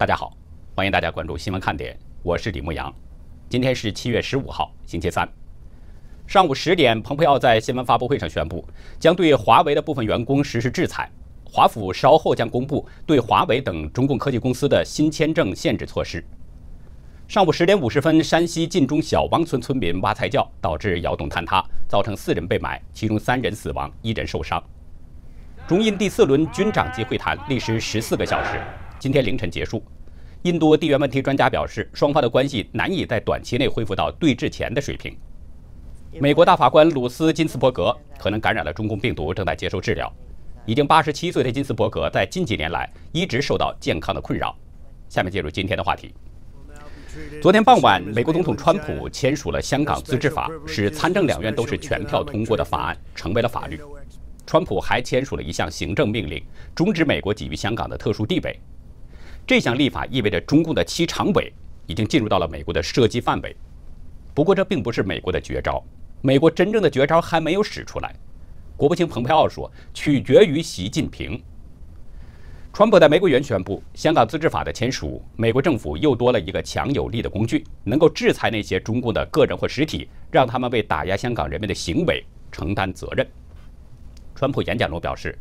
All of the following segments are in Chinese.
大家好，欢迎大家关注新闻看点，我是李牧阳。今天是七月十五号，星期三，上午十点，蓬佩奥在新闻发布会上宣布，将对华为的部分员工实施制裁。华府稍后将公布对华为等中共科技公司的新签证限制措施。上午十点五十分，山西晋中小汪村村民挖菜窖，导致窑洞坍塌，造成四人被埋，其中三人死亡，一人受伤。中印第四轮军长级会谈历时十四个小时，今天凌晨结束。印度地缘问题专家表示，双方的关系难以在短期内恢复到对峙前的水平。美国大法官鲁斯金斯伯格可能感染了中共病毒，正在接受治疗。已经八十七岁的金斯伯格在近几年来一直受到健康的困扰。下面进入今天的话题。昨天傍晚，美国总统川普签署了《香港自治法》，使参政两院都是全票通过的法案成为了法律。川普还签署了一项行政命令，终止美国给予香港的特殊地位。这项立法意味着中共的七常委已经进入到了美国的涉及范围。不过，这并不是美国的绝招，美国真正的绝招还没有使出来。国务卿蓬佩奥说：“取决于习近平。”川普在玫瑰园宣布，香港自治法的签署，美国政府又多了一个强有力的工具，能够制裁那些中共的个人或实体，让他们为打压香港人民的行为承担责任。川普演讲中表示：“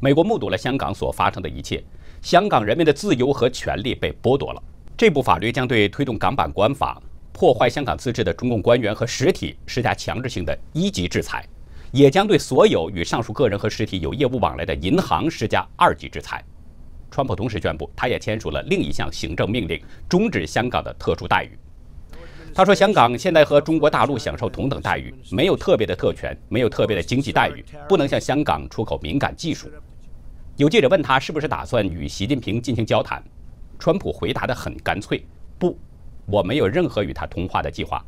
美国目睹了香港所发生的一切。”香港人民的自由和权利被剥夺了。这部法律将对推动港版国安法、破坏香港自治的中共官员和实体施加强制性的一级制裁，也将对所有与上述个人和实体有业务往来的银行施加二级制裁。川普同时宣布，他也签署了另一项行政命令，终止香港的特殊待遇。他说：“香港现在和中国大陆享受同等待遇，没有特别的特权，没有特别的经济待遇，不能向香港出口敏感技术。”有记者问他是不是打算与习近平进行交谈，川普回答得很干脆：“不，我没有任何与他通话的计划。”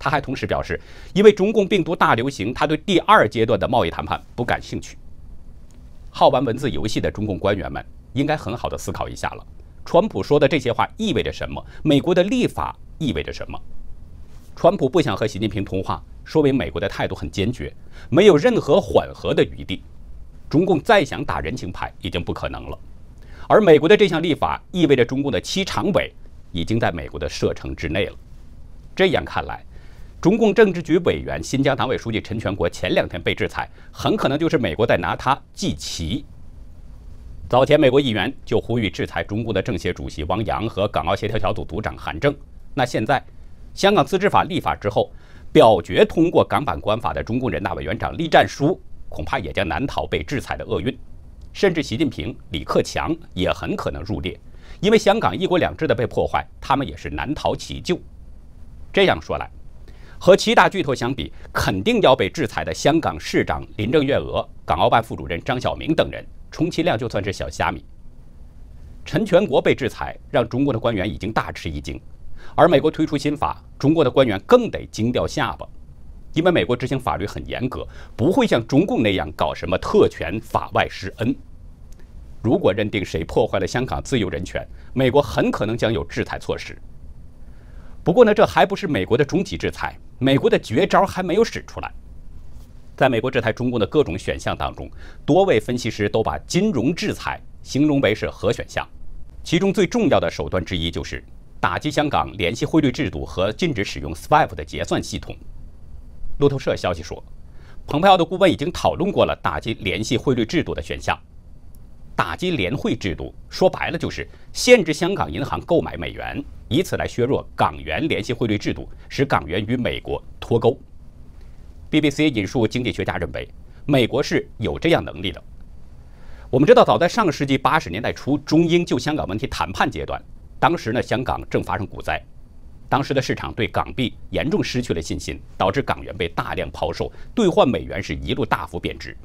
他还同时表示，因为中共病毒大流行，他对第二阶段的贸易谈判不感兴趣。好玩文字游戏的中共官员们应该很好的思考一下了：川普说的这些话意味着什么？美国的立法意味着什么？川普不想和习近平通话，说明美国的态度很坚决，没有任何缓和的余地。中共再想打人情牌已经不可能了，而美国的这项立法意味着中共的七常委已经在美国的射程之内了。这样看来，中共政治局委员、新疆党委书记陈全国前两天被制裁，很可能就是美国在拿他祭旗。早前，美国议员就呼吁制裁中共的政协主席汪洋和港澳协调小组组长韩正。那现在，香港自治法立法之后，表决通过港版国安法的中共人大委员长栗战书。恐怕也将难逃被制裁的厄运，甚至习近平、李克强也很可能入列，因为香港一国两制的被破坏，他们也是难逃其咎。这样说来，和七大巨头相比，肯定要被制裁的香港市长林郑月娥、港澳办副主任张晓明等人，充其量就算是小虾米。陈全国被制裁，让中国的官员已经大吃一惊，而美国推出新法，中国的官员更得惊掉下巴。因为美国执行法律很严格，不会像中共那样搞什么特权法外施恩。如果认定谁破坏了香港自由人权，美国很可能将有制裁措施。不过呢，这还不是美国的终极制裁，美国的绝招还没有使出来。在美国制裁中共的各种选项当中，多位分析师都把金融制裁形容为是核选项，其中最重要的手段之一就是打击香港联系汇率制度和禁止使用 SWIFT 的结算系统。路透社消息说，蓬佩奥的顾问已经讨论过了打击联系汇率制度的选项。打击联汇制度说白了就是限制香港银行购买美元，以此来削弱港元联系汇率制度，使港元与美国脱钩。BBC 引述经济学家认为，美国是有这样能力的。我们知道，早在上世纪八十年代初，中英就香港问题谈判阶段，当时呢，香港正发生股灾。当时的市场对港币严重失去了信心，导致港元被大量抛售，兑换美元是一路大幅贬值。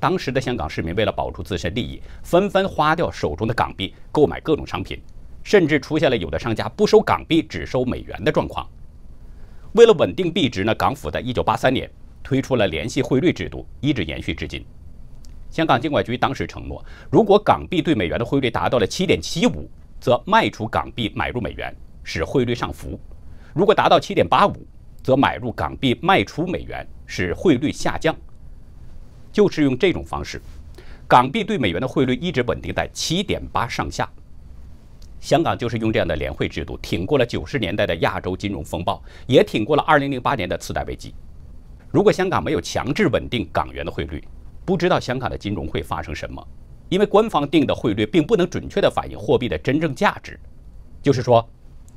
当时的香港市民为了保住自身利益，纷纷花掉手中的港币购买各种商品，甚至出现了有的商家不收港币只收美元的状况。为了稳定币值呢，港府在一九八三年推出了联系汇率制度，一直延续至今。香港监管局当时承诺，如果港币对美元的汇率达到了七点七五，则卖出港币买入美元。使汇率上浮，如果达到七点八五，则买入港币卖出美元，使汇率下降。就是用这种方式，港币对美元的汇率一直稳定在七点八上下。香港就是用这样的联汇制度挺过了九十年代的亚洲金融风暴，也挺过了二零零八年的次贷危机。如果香港没有强制稳定港元的汇率，不知道香港的金融会发生什么，因为官方定的汇率并不能准确地反映货币的真正价值。就是说，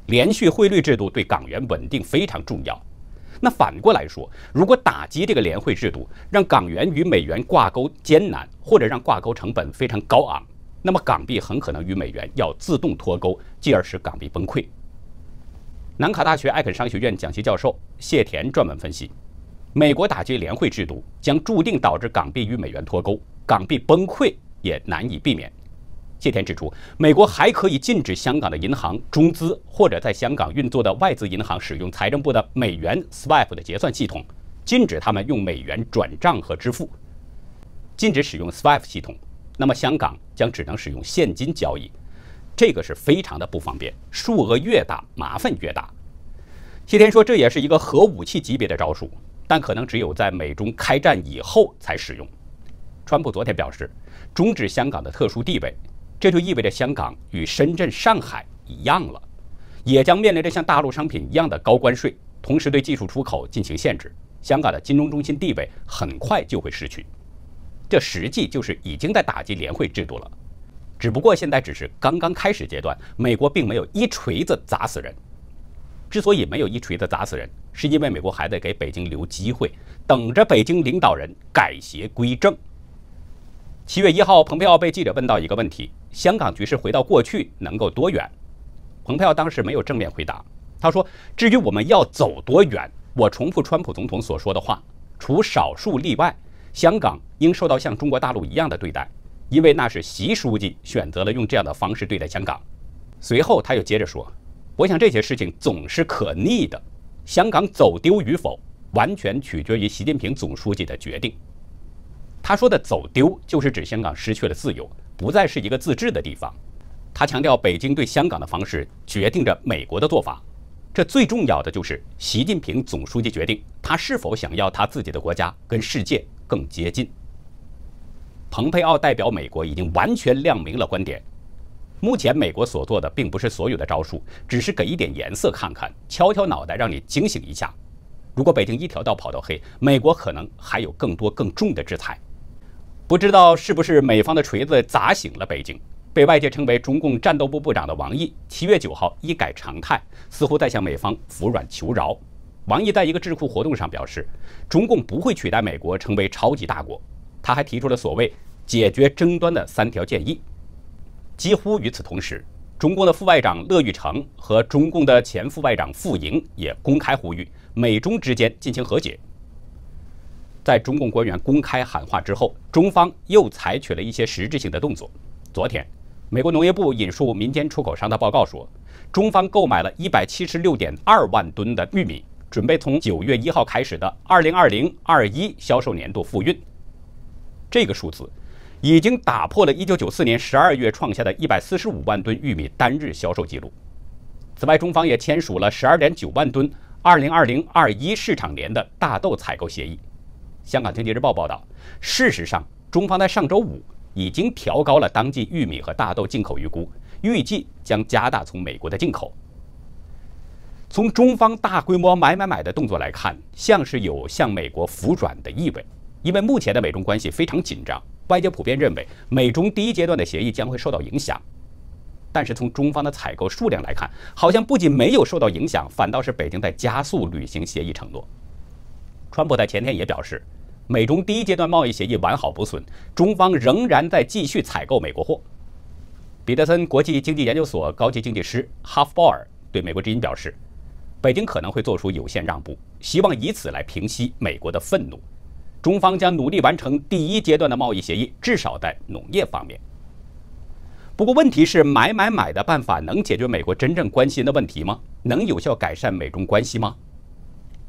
连续汇率制度对港元稳定非常重要。那反过来说，如果打击这个联汇制度，让港元与美元挂钩艰难，或者让挂钩成本非常高昂。那么港币很可能与美元要自动脱钩，继而使港币崩溃。南卡大学艾肯商学院讲席教授谢田专门分析，美国打击联汇制度将注定导致港币与美元脱钩，港币崩溃也难以避免。谢天指出，美国还可以禁止香港的银行中资或者在香港运作的外资银行使用财政部的美元 SWIFT 的结算系统，禁止他们用美元转账和支付，禁止使用 SWIFT 系统。那么香港将只能使用现金交易，这个是非常的不方便，数额越大，麻烦越大。谢天说，这也是一个核武器级别的招数，但可能只有在美中开战以后才使用。川普昨天表示，终止香港的特殊地位，这就意味着香港与深圳、上海一样了，也将面临着像大陆商品一样的高关税，同时对技术出口进行限制。香港的金融中心地位很快就会失去。这实际就是已经在打击联汇制度了，只不过现在只是刚刚开始阶段。美国并没有一锤子砸死人。之所以没有一锤子砸死人，是因为美国还在给北京留机会，等着北京领导人改邪归正。七月一号，蓬佩奥被记者问到一个问题：香港局势回到过去能够多远？蓬佩奥当时没有正面回答。他说：“至于我们要走多远，我重复川普总统所说的话，除少数例外。”香港应受到像中国大陆一样的对待，因为那是习书记选择了用这样的方式对待香港。随后他又接着说：“我想这些事情总是可逆的，香港走丢与否完全取决于习近平总书记的决定。”他说的“走丢”就是指香港失去了自由，不再是一个自治的地方。他强调，北京对香港的方式决定着美国的做法。这最重要的就是习近平总书记决定他是否想要他自己的国家跟世界。更接近。蓬佩奥代表美国已经完全亮明了观点。目前美国所做的并不是所有的招数，只是给一点颜色看看，敲敲脑袋让你警醒一下。如果北京一条道跑到黑，美国可能还有更多更重的制裁。不知道是不是美方的锤子砸醒了北京？被外界称为中共战斗部部长的王毅，七月九号一改常态，似乎在向美方服软求饶。王毅在一个智库活动上表示，中共不会取代美国成为超级大国。他还提出了所谓解决争端的三条建议。几乎与此同时，中共的副外长乐玉成和中共的前副外长傅莹也公开呼吁美中之间进行和解。在中共官员公开喊话之后，中方又采取了一些实质性的动作。昨天，美国农业部引述民间出口商的报告说，中方购买了一百七十六点二万吨的玉米。准备从九月一号开始的二零二零二一销售年度复运，这个数字已经打破了一九九四年十二月创下的一百四十五万吨玉米单日销售记录。此外，中方也签署了十二点九万吨二零二零二一市场年的大豆采购协议。香港经济日报报道，事实上，中方在上周五已经调高了当季玉米和大豆进口预估，预计将加大从美国的进口。从中方大规模买买买的动作来看，像是有向美国服软的意味。因为目前的美中关系非常紧张，外界普遍认为美中第一阶段的协议将会受到影响。但是从中方的采购数量来看，好像不仅没有受到影响，反倒是北京在加速履行协议承诺。川普在前天也表示，美中第一阶段贸易协议完好不损，中方仍然在继续采购美国货。彼得森国际经济研究所高级经济师哈夫鲍尔对美国之音表示。北京可能会做出有限让步，希望以此来平息美国的愤怒。中方将努力完成第一阶段的贸易协议，至少在农业方面。不过，问题是买买买的办法能解决美国真正关心的问题吗？能有效改善美中关系吗？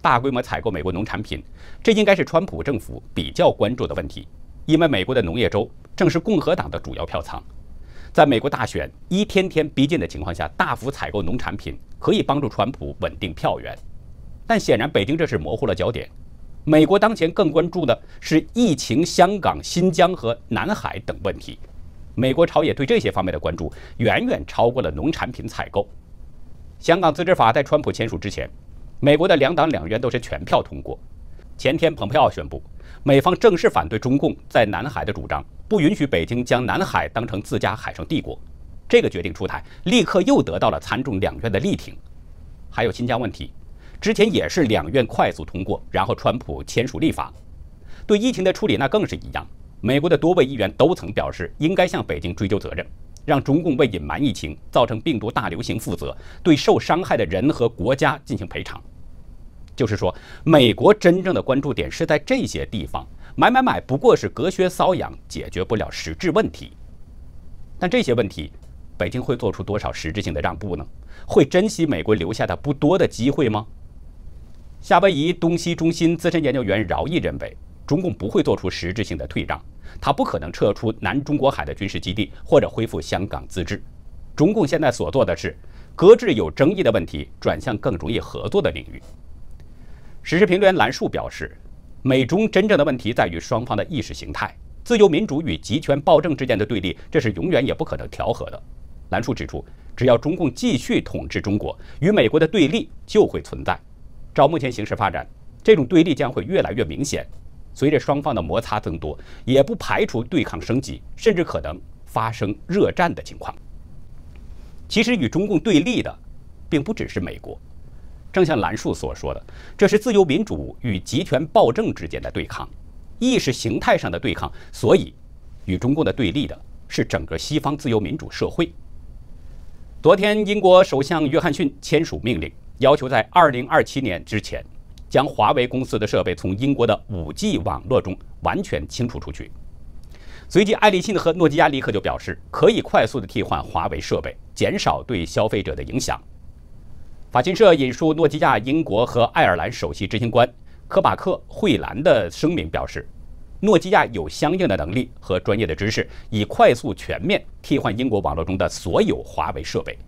大规模采购美国农产品，这应该是川普政府比较关注的问题，因为美国的农业州正是共和党的主要票仓。在美国大选一天天逼近的情况下，大幅采购农产品可以帮助川普稳定票源，但显然北京这是模糊了焦点。美国当前更关注的是疫情、香港、新疆和南海等问题，美国朝野对这些方面的关注远远超过了农产品采购。香港自治法在川普签署之前，美国的两党两院都是全票通过。前天，蓬佩奥宣布，美方正式反对中共在南海的主张，不允许北京将南海当成自家海上帝国。这个决定出台，立刻又得到了参众两院的力挺。还有新疆问题，之前也是两院快速通过，然后川普签署立法。对疫情的处理那更是一样，美国的多位议员都曾表示应该向北京追究责任，让中共为隐瞒疫情、造成病毒大流行负责，对受伤害的人和国家进行赔偿。就是说，美国真正的关注点是在这些地方，买买买不过是隔靴搔痒，解决不了实质问题。但这些问题，北京会做出多少实质性的让步呢？会珍惜美国留下的不多的机会吗？夏威夷东西中心资深研究员饶毅认为。中共不会做出实质性的退让，他不可能撤出南中国海的军事基地或者恢复香港自治。中共现在所做的是搁置有争议的问题，转向更容易合作的领域。时事评论员兰树表示，美中真正的问题在于双方的意识形态，自由民主与集权暴政之间的对立，这是永远也不可能调和的。兰树指出，只要中共继续统治中国，与美国的对立就会存在。照目前形势发展，这种对立将会越来越明显。随着双方的摩擦增多，也不排除对抗升级，甚至可能发生热战的情况。其实与中共对立的，并不只是美国。正像兰树所说的，这是自由民主与集权暴政之间的对抗，意识形态上的对抗。所以，与中共的对立的是整个西方自由民主社会。昨天，英国首相约翰逊签署命令，要求在2027年之前。将华为公司的设备从英国的 5G 网络中完全清除出去。随即，爱立信和诺基亚立刻就表示可以快速的替换华为设备，减少对消费者的影响。法新社引述诺基亚英国和爱尔兰首席执行官科马克·惠兰的声明表示，诺基亚有相应的能力和专业的知识，以快速全面替换英国网络中的所有华为设备。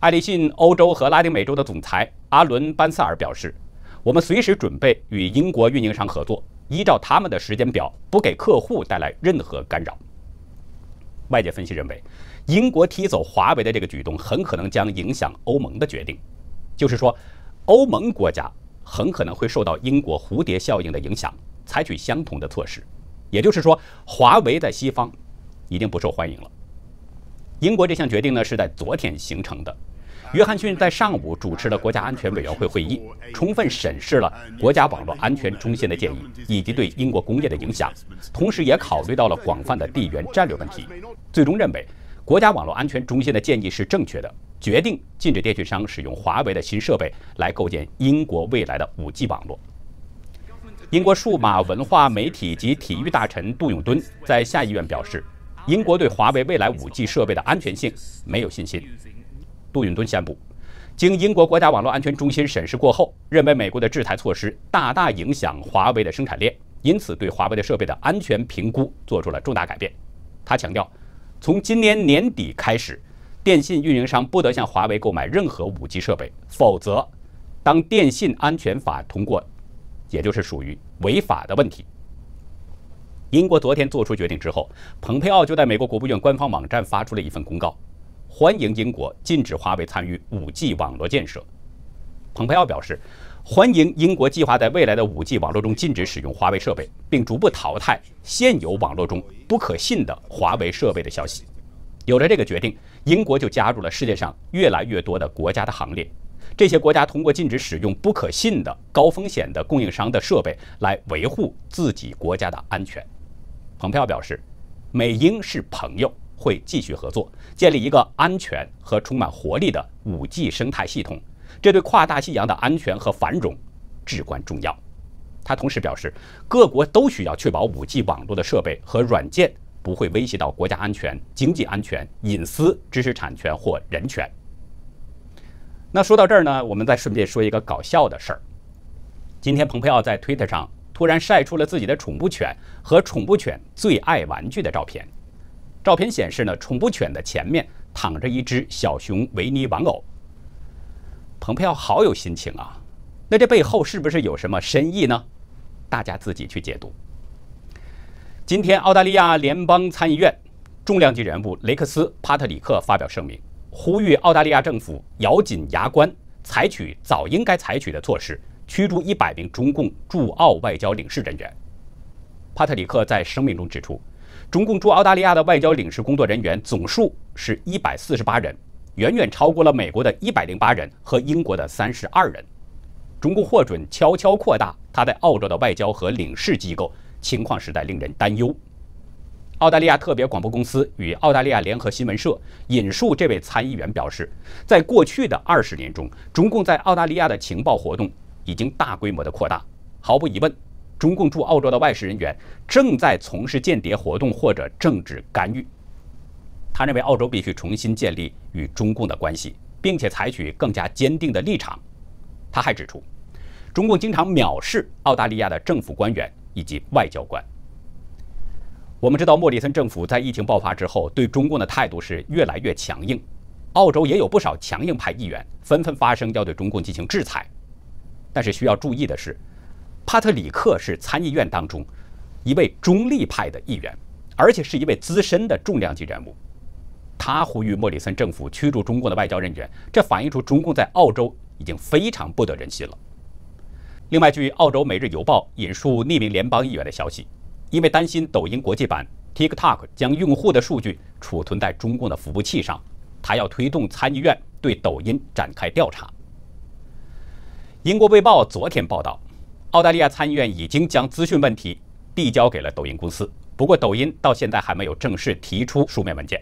爱立信欧洲和拉丁美洲的总裁阿伦·班萨尔表示。我们随时准备与英国运营商合作，依照他们的时间表，不给客户带来任何干扰。外界分析认为，英国踢走华为的这个举动很可能将影响欧盟的决定，就是说，欧盟国家很可能会受到英国蝴蝶效应的影响，采取相同的措施。也就是说，华为在西方已经不受欢迎了。英国这项决定呢，是在昨天形成的。约翰逊在上午主持了国家安全委员会会议，充分审视了国家网络安全中心的建议以及对英国工业的影响，同时也考虑到了广泛的地缘战略问题。最终认为，国家网络安全中心的建议是正确的，决定禁止电讯商使用华为的新设备来构建英国未来的 5G 网络。英国数码文化媒体及体育大臣杜永敦在下议院表示，英国对华为未来 5G 设备的安全性没有信心。杜永敦宣布，经英国国家网络安全中心审视过后，认为美国的制裁措施大大影响华为的生产链，因此对华为的设备的安全评估做出了重大改变。他强调，从今年年底开始，电信运营商不得向华为购买任何 5G 设备，否则，当电信安全法通过，也就是属于违法的问题。英国昨天做出决定之后，蓬佩奥就在美国国务院官方网站发出了一份公告。欢迎英国禁止华为参与 5G 网络建设。蓬佩奥表示，欢迎英国计划在未来的 5G 网络中禁止使用华为设备，并逐步淘汰现有网络中不可信的华为设备的消息。有了这个决定，英国就加入了世界上越来越多的国家的行列。这些国家通过禁止使用不可信的高风险的供应商的设备来维护自己国家的安全。蓬佩奥表示，美英是朋友。会继续合作，建立一个安全和充满活力的 5G 生态系统，这对跨大西洋的安全和繁荣至关重要。他同时表示，各国都需要确保 5G 网络的设备和软件不会威胁到国家安全、经济安全、隐私、知识产权或人权。那说到这儿呢，我们再顺便说一个搞笑的事儿。今天，蓬佩奥在推特上突然晒出了自己的宠物犬和宠物犬最爱玩具的照片。照片显示呢，宠物犬的前面躺着一只小熊维尼玩偶。蓬佩奥好有心情啊，那这背后是不是有什么深意呢？大家自己去解读。今天，澳大利亚联邦参议院重量级人物雷克斯·帕特里克发表声明，呼吁澳大利亚政府咬紧牙关，采取早应该采取的措施，驱逐一百名中共驻澳外交领事人员。帕特里克在声明中指出，中共驻澳大利亚的外交领事工作人员总数是一百四十八人，远远超过了美国的一百零八人和英国的三十二人。中共获准悄悄扩大他在澳洲的外交和领事机构，情况实在令人担忧。澳大利亚特别广播公司与澳大利亚联合新闻社引述这位参议员表示，在过去的二十年中，中共在澳大利亚的情报活动已经大规模的扩大。毫无疑问，中共驻澳洲的外事人员正在从事间谍活动或者政治干预。他认为，澳洲必须重新建立与中共的关系，并且采取更加坚定的立场。他还指出，中共经常藐视澳大利亚的政府官员以及外交官。我们知道，莫里森政府在疫情爆发之后，对中共的态度是越来越强硬。澳洲也有不少强硬派议员纷纷发声，要对中共进行制裁。但是需要注意的是，帕特里克是参议院当中一位中立派的议员，而且是一位资深的重量级人物。他呼吁莫里森政府驱逐中共的外交人员，这反映出中共在澳洲已经非常不得人心了。另外，据澳洲《每日邮报》引述匿名联邦议员的消息。因为担心抖音国际版 TikTok 将用户的数据储存在中共的服务器上，他要推动参议院对抖音展开调查。英国卫报昨天报道，澳大利亚参议院已经将资讯问题递交给了抖音公司，不过抖音到现在还没有正式提出书面文件。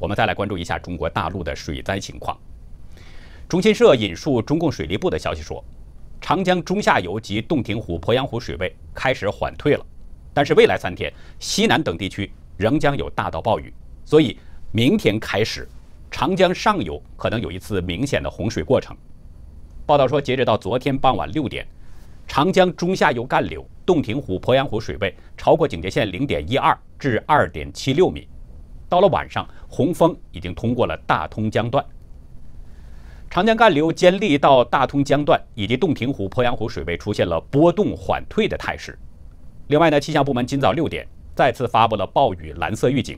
我们再来关注一下中国大陆的水灾情况。中新社引述中共水利部的消息说，长江中下游及洞庭湖、鄱阳湖水位开始缓退了。但是未来三天，西南等地区仍将有大到暴雨，所以明天开始，长江上游可能有一次明显的洪水过程。报道说，截止到昨天傍晚六点，长江中下游干流、洞庭湖、鄱阳湖水位超过警戒线零点一二至二点七六米。到了晚上，洪峰已经通过了大通江段，长江干流坚利到大通江段以及洞庭湖、鄱阳湖水位出现了波动缓退的态势。另外呢，气象部门今早六点再次发布了暴雨蓝色预警，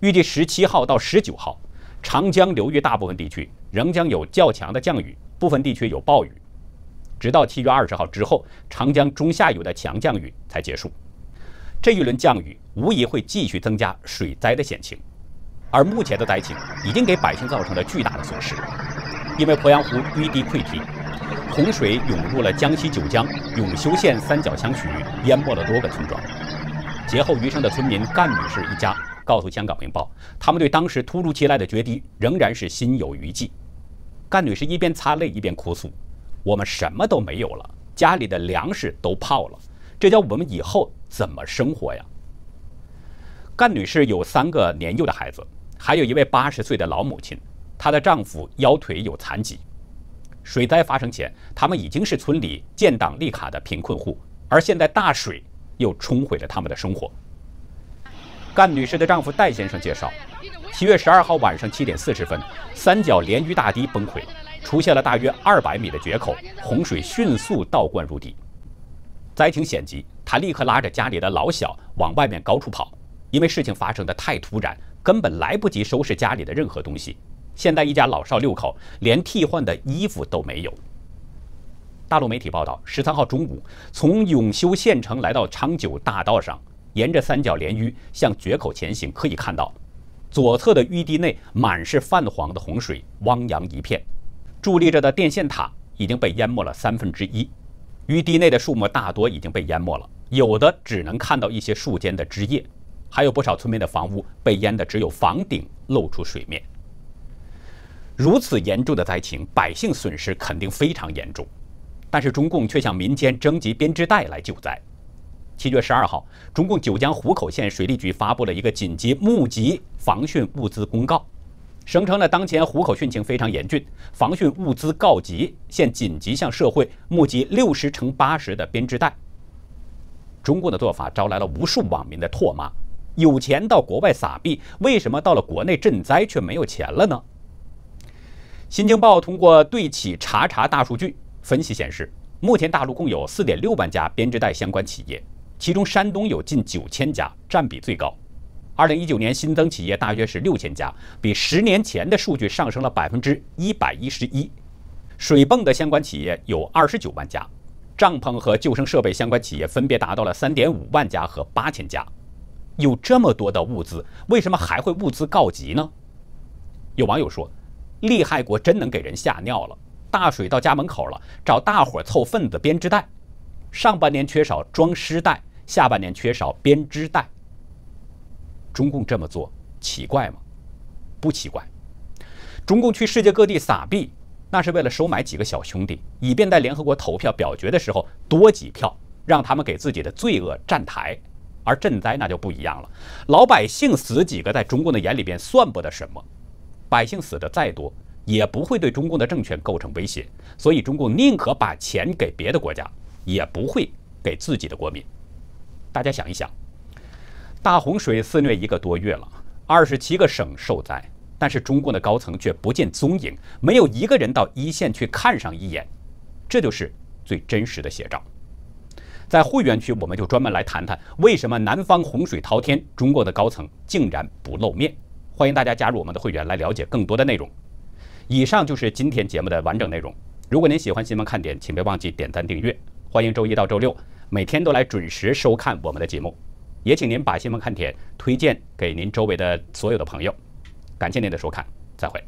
预计十七号到十九号，长江流域大部分地区仍将有较强的降雨，部分地区有暴雨，直到七月二十号之后，长江中下游的强降雨才结束。这一轮降雨无疑会继续增加水灾的险情，而目前的灾情已经给百姓造成了巨大的损失，因为鄱阳湖淤堤溃堤。洪水涌入了江西九江永修县三角乡区域，淹没了多个村庄。劫后余生的村民干女士一家告诉《香港明报》，他们对当时突如其来的决堤仍然是心有余悸。干女士一边擦泪一边哭诉：“我们什么都没有了，家里的粮食都泡了，这叫我们以后怎么生活呀？”干女士有三个年幼的孩子，还有一位八十岁的老母亲，她的丈夫腰腿有残疾。水灾发生前，他们已经是村里建档立卡的贫困户，而现在大水又冲毁了他们的生活。干女士的丈夫戴先生介绍，七月十二号晚上七点四十分，三角连淤大堤崩溃，出现了大约二百米的决口，洪水迅速倒灌入地，灾情险急，他立刻拉着家里的老小往外面高处跑，因为事情发生的太突然，根本来不及收拾家里的任何东西。现在一家老少六口连替换的衣服都没有。大陆媒体报道，十三号中午，从永修县城来到昌九大道上，沿着三角连淤向决口前行，可以看到，左侧的淤堤内满是泛黄的洪水，汪洋一片。伫立着的电线塔已经被淹没了三分之一，淤堤内的树木大多已经被淹没了，有的只能看到一些树间的枝叶，还有不少村民的房屋被淹的只有房顶露出水面。如此严重的灾情，百姓损失肯定非常严重，但是中共却向民间征集编织袋来救灾。七月十二号，中共九江湖口县水利局发布了一个紧急募集防汛物资公告，声称呢当前湖口汛情非常严峻，防汛物资告急，现紧急向社会募集六十乘八十的编织袋。中共的做法招来了无数网民的唾骂：有钱到国外撒币，为什么到了国内赈灾却没有钱了呢？新京报通过对企查查大数据分析显示，目前大陆共有4.6万家编织袋相关企业，其中山东有近9000家，占比最高。二零一九年新增企业大约是六千家，比十年前的数据上升了百分之一百一十一。水泵的相关企业有二十九万家，帐篷和救生设备相关企业分别达到了三点五万家和八千家。有这么多的物资，为什么还会物资告急呢？有网友说：“厉害国真能给人吓尿了，大水到家门口了，找大伙凑份子编织袋。上半年缺少装尸袋，下半年缺少编织袋。”中共这么做奇怪吗？不奇怪。中共去世界各地撒币，那是为了收买几个小兄弟，以便在联合国投票表决的时候多几票，让他们给自己的罪恶站台。而赈灾那就不一样了，老百姓死几个，在中共的眼里边算不得什么。百姓死的再多，也不会对中共的政权构成威胁。所以，中共宁可把钱给别的国家，也不会给自己的国民。大家想一想。大洪水肆虐一个多月了，二十七个省受灾，但是中共的高层却不见踪影，没有一个人到一线去看上一眼，这就是最真实的写照。在会员区，我们就专门来谈谈为什么南方洪水滔天，中国的高层竟然不露面。欢迎大家加入我们的会员来了解更多的内容。以上就是今天节目的完整内容。如果您喜欢新闻看点，请别忘记点赞订阅。欢迎周一到周六每天都来准时收看我们的节目。也请您把新闻看点推荐给您周围的所有的朋友，感谢您的收看，再会。